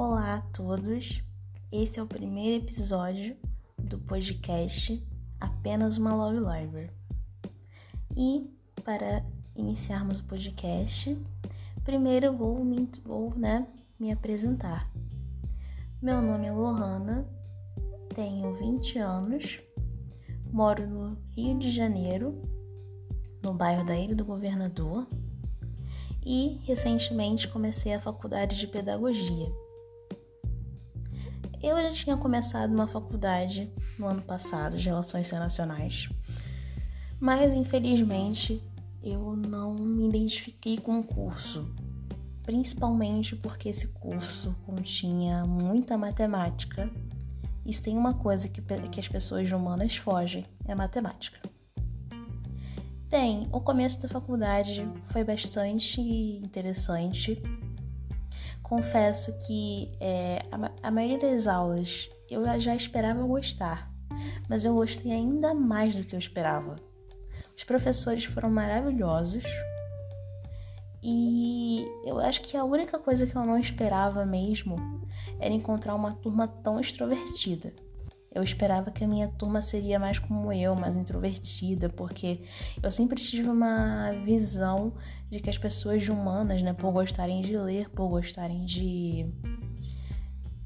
Olá a todos, esse é o primeiro episódio do podcast Apenas uma Love Liver. E para iniciarmos o podcast, primeiro eu vou, vou né, me apresentar. Meu nome é Lohana, tenho 20 anos, moro no Rio de Janeiro, no bairro da Ilha do Governador, e recentemente comecei a faculdade de pedagogia. Eu já tinha começado uma faculdade no ano passado de Relações Internacionais, mas infelizmente eu não me identifiquei com o curso, principalmente porque esse curso continha muita matemática. E se tem uma coisa que, que as pessoas humanas fogem, é matemática. Tem, o começo da faculdade foi bastante interessante, confesso que é, a, a maioria das aulas eu já esperava gostar, mas eu gostei ainda mais do que eu esperava. Os professores foram maravilhosos e eu acho que a única coisa que eu não esperava mesmo era encontrar uma turma tão extrovertida. Eu esperava que a minha turma seria mais como eu, mais introvertida, porque eu sempre tive uma visão de que as pessoas humanas, né, por gostarem de ler, por gostarem de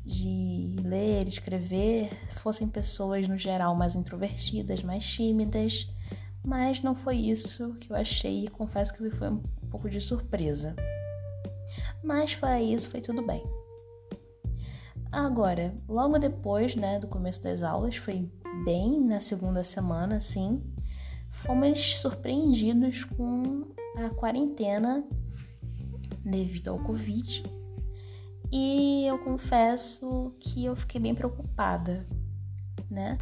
de ler, escrever, fossem pessoas no geral mais introvertidas, mais tímidas, mas não foi isso que eu achei e confesso que foi um pouco de surpresa. Mas fora isso, foi tudo bem. Agora, logo depois, né, do começo das aulas, foi bem na segunda semana, sim, fomos surpreendidos com a quarentena devido ao Covid. E eu confesso que eu fiquei bem preocupada, né?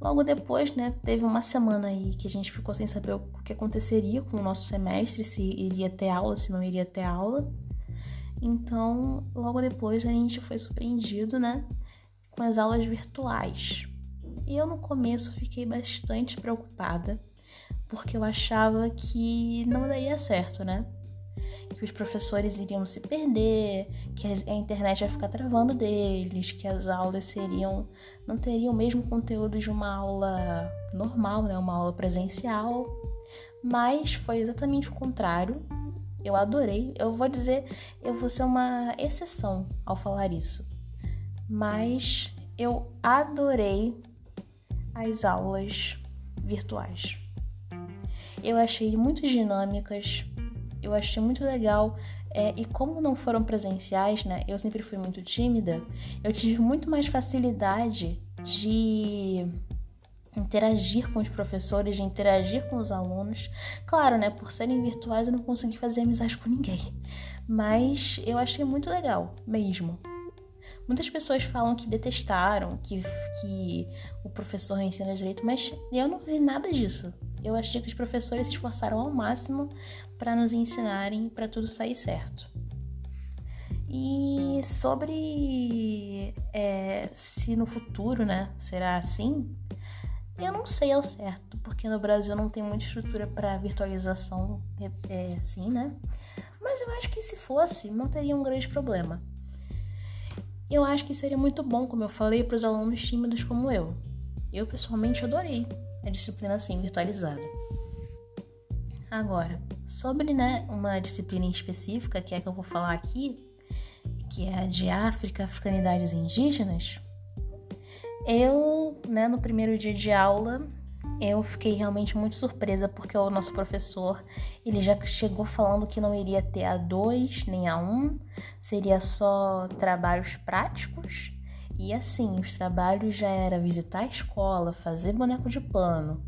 Logo depois, né, teve uma semana aí que a gente ficou sem saber o que aconteceria com o nosso semestre, se iria ter aula, se não iria ter aula. Então, logo depois a gente foi surpreendido, né, com as aulas virtuais. E eu no começo fiquei bastante preocupada, porque eu achava que não daria certo, né? Que os professores iriam se perder, que a internet ia ficar travando deles, que as aulas seriam não teriam o mesmo conteúdo de uma aula normal, né, uma aula presencial. Mas foi exatamente o contrário. Eu adorei. Eu vou dizer, eu vou ser uma exceção ao falar isso. Mas eu adorei as aulas virtuais. Eu achei muito dinâmicas, eu achei muito legal. É, e como não foram presenciais, né? Eu sempre fui muito tímida, eu tive muito mais facilidade de interagir com os professores, de interagir com os alunos. Claro, né, por serem virtuais eu não consegui fazer amizade com ninguém, mas eu achei muito legal mesmo. Muitas pessoas falam que detestaram, que, que o professor ensina direito, mas eu não vi nada disso. Eu achei que os professores se esforçaram ao máximo para nos ensinarem para tudo sair certo. E sobre é, se no futuro, né, será assim, eu não sei ao certo, porque no Brasil não tem muita estrutura para virtualização é, é, assim, né? Mas eu acho que se fosse, não teria um grande problema. Eu acho que seria muito bom, como eu falei, para os alunos tímidos como eu. Eu pessoalmente adorei a disciplina assim virtualizada. Agora, sobre né, uma disciplina específica, que é que eu vou falar aqui, que é a de África, Africanidades Indígenas, eu, né, no primeiro dia de aula, eu fiquei realmente muito surpresa porque o nosso professor, ele já chegou falando que não iria ter A2 nem A1, seria só trabalhos práticos. E assim, os trabalhos já era visitar a escola, fazer boneco de pano,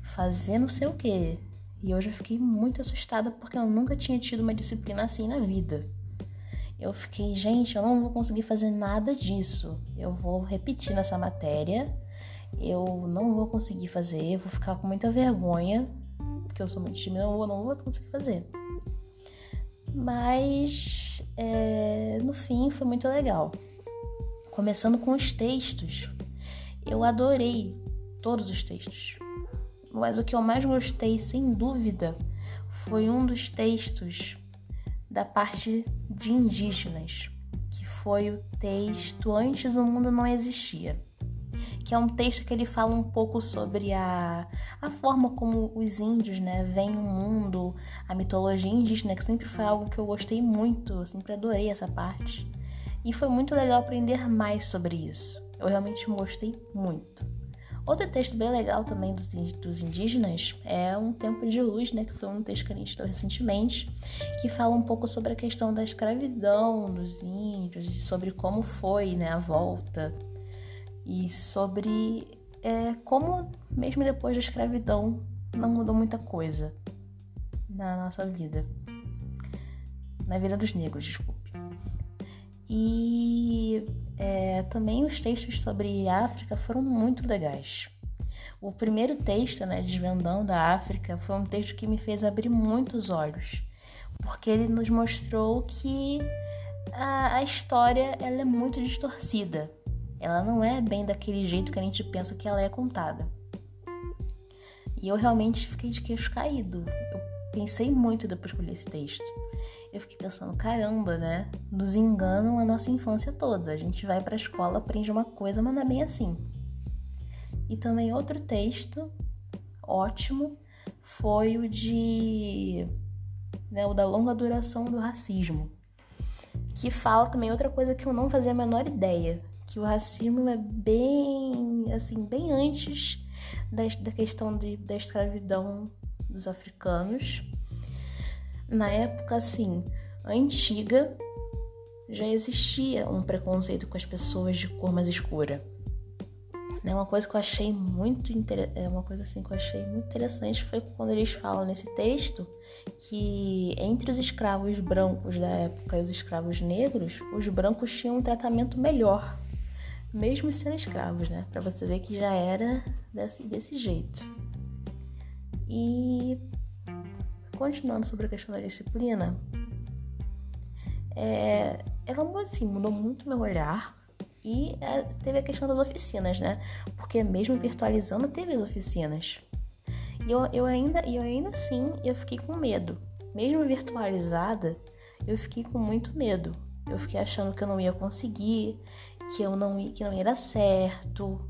fazer não sei o quê. E eu já fiquei muito assustada porque eu nunca tinha tido uma disciplina assim na vida eu fiquei, gente, eu não vou conseguir fazer nada disso. Eu vou repetir nessa matéria, eu não vou conseguir fazer, vou ficar com muita vergonha, porque eu sou muito tímida, vou, não vou conseguir fazer. Mas é, no fim foi muito legal. Começando com os textos, eu adorei todos os textos. Mas o que eu mais gostei, sem dúvida, foi um dos textos da parte de indígenas, que foi o texto Antes o Mundo Não Existia, que é um texto que ele fala um pouco sobre a, a forma como os índios né, veem o mundo, a mitologia indígena, que sempre foi algo que eu gostei muito, sempre adorei essa parte. E foi muito legal aprender mais sobre isso. Eu realmente gostei muito. Outro texto bem legal também dos, dos indígenas é Um Tempo de Luz, né, que foi um texto que a gente estudou recentemente, que fala um pouco sobre a questão da escravidão dos índios e sobre como foi né, a volta e sobre é, como, mesmo depois da escravidão, não mudou muita coisa na nossa vida. Na vida dos negros, desculpe. E é, também os textos sobre África foram muito legais. O primeiro texto, né, Desvendando a África, foi um texto que me fez abrir muitos olhos, porque ele nos mostrou que a, a história ela é muito distorcida. Ela não é bem daquele jeito que a gente pensa que ela é contada. E eu realmente fiquei de queixo caído. Pensei muito depois que eu li esse texto eu fiquei pensando, caramba, né? Nos enganam a nossa infância toda. A gente vai para a escola, aprende uma coisa, mas não é bem assim. E também outro texto ótimo foi o de né, o da longa duração do racismo, que fala também outra coisa que eu não fazia a menor ideia, que o racismo é bem assim, bem antes da, da questão de, da escravidão dos africanos na época assim antiga já existia um preconceito com as pessoas de cor mais escura. Né, uma coisa que eu achei muito é uma coisa assim que eu achei muito interessante foi quando eles falam nesse texto que entre os escravos brancos da época e os escravos negros, os brancos tinham um tratamento melhor, mesmo sendo escravos, né? Para você ver que já era desse, desse jeito. E continuando sobre a questão da disciplina, é, ela assim, mudou muito meu olhar e é, teve a questão das oficinas, né? Porque mesmo virtualizando, teve as oficinas. E eu, eu, ainda, eu ainda assim, eu fiquei com medo. Mesmo virtualizada, eu fiquei com muito medo. Eu fiquei achando que eu não ia conseguir, que eu não ia, que não ia dar certo,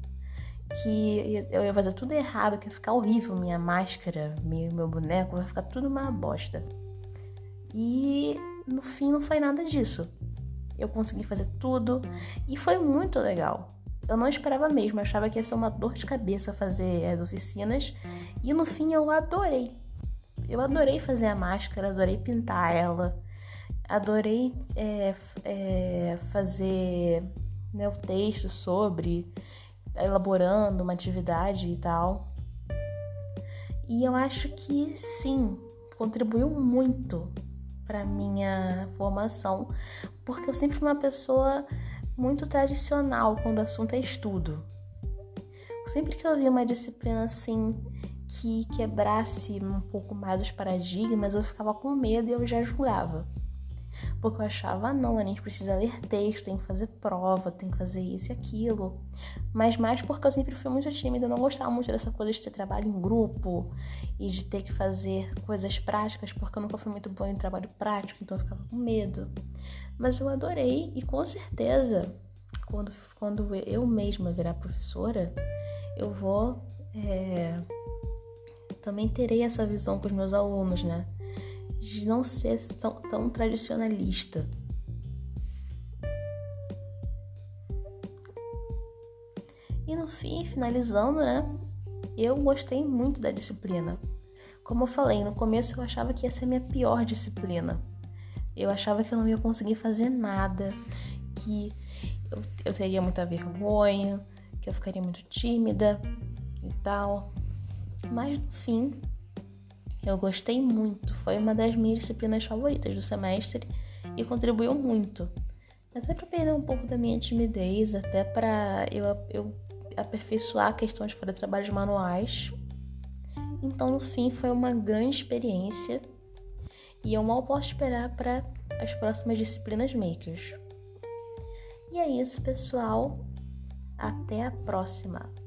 que eu ia fazer tudo errado, que ia ficar horrível minha máscara, meu, meu boneco, vai ficar tudo uma bosta. E no fim não foi nada disso. Eu consegui fazer tudo e foi muito legal. Eu não esperava mesmo, achava que ia ser uma dor de cabeça fazer as oficinas e no fim eu adorei. Eu adorei fazer a máscara, adorei pintar ela, adorei é, é, fazer né, o texto sobre elaborando uma atividade e tal. E eu acho que sim, contribuiu muito para minha formação, porque eu sempre fui uma pessoa muito tradicional quando o assunto é estudo. Sempre que eu via uma disciplina assim que quebrasse um pouco mais os paradigmas, eu ficava com medo e eu já julgava. Porque eu achava, ah, não, a gente precisa ler texto, tem que fazer prova, tem que fazer isso e aquilo. Mas mais porque eu sempre fui muito tímida, eu não gostava muito dessa coisa de ter trabalho em grupo e de ter que fazer coisas práticas, porque eu nunca fui muito boa em trabalho prático, então eu ficava com medo. Mas eu adorei e com certeza, quando, quando eu mesma virar professora, eu vou. É, também terei essa visão com os meus alunos, né? De não ser tão, tão tradicionalista. E no fim, finalizando, né? Eu gostei muito da disciplina. Como eu falei, no começo eu achava que ia ser a minha pior disciplina. Eu achava que eu não ia conseguir fazer nada, que eu, eu teria muita vergonha, que eu ficaria muito tímida e tal. Mas no fim, eu gostei muito, foi uma das minhas disciplinas favoritas do semestre e contribuiu muito. Até para perder um pouco da minha timidez, até para eu, eu aperfeiçoar de fazer trabalhos manuais. Então, no fim, foi uma grande experiência e eu mal posso esperar para as próximas disciplinas makers. E é isso, pessoal. Até a próxima!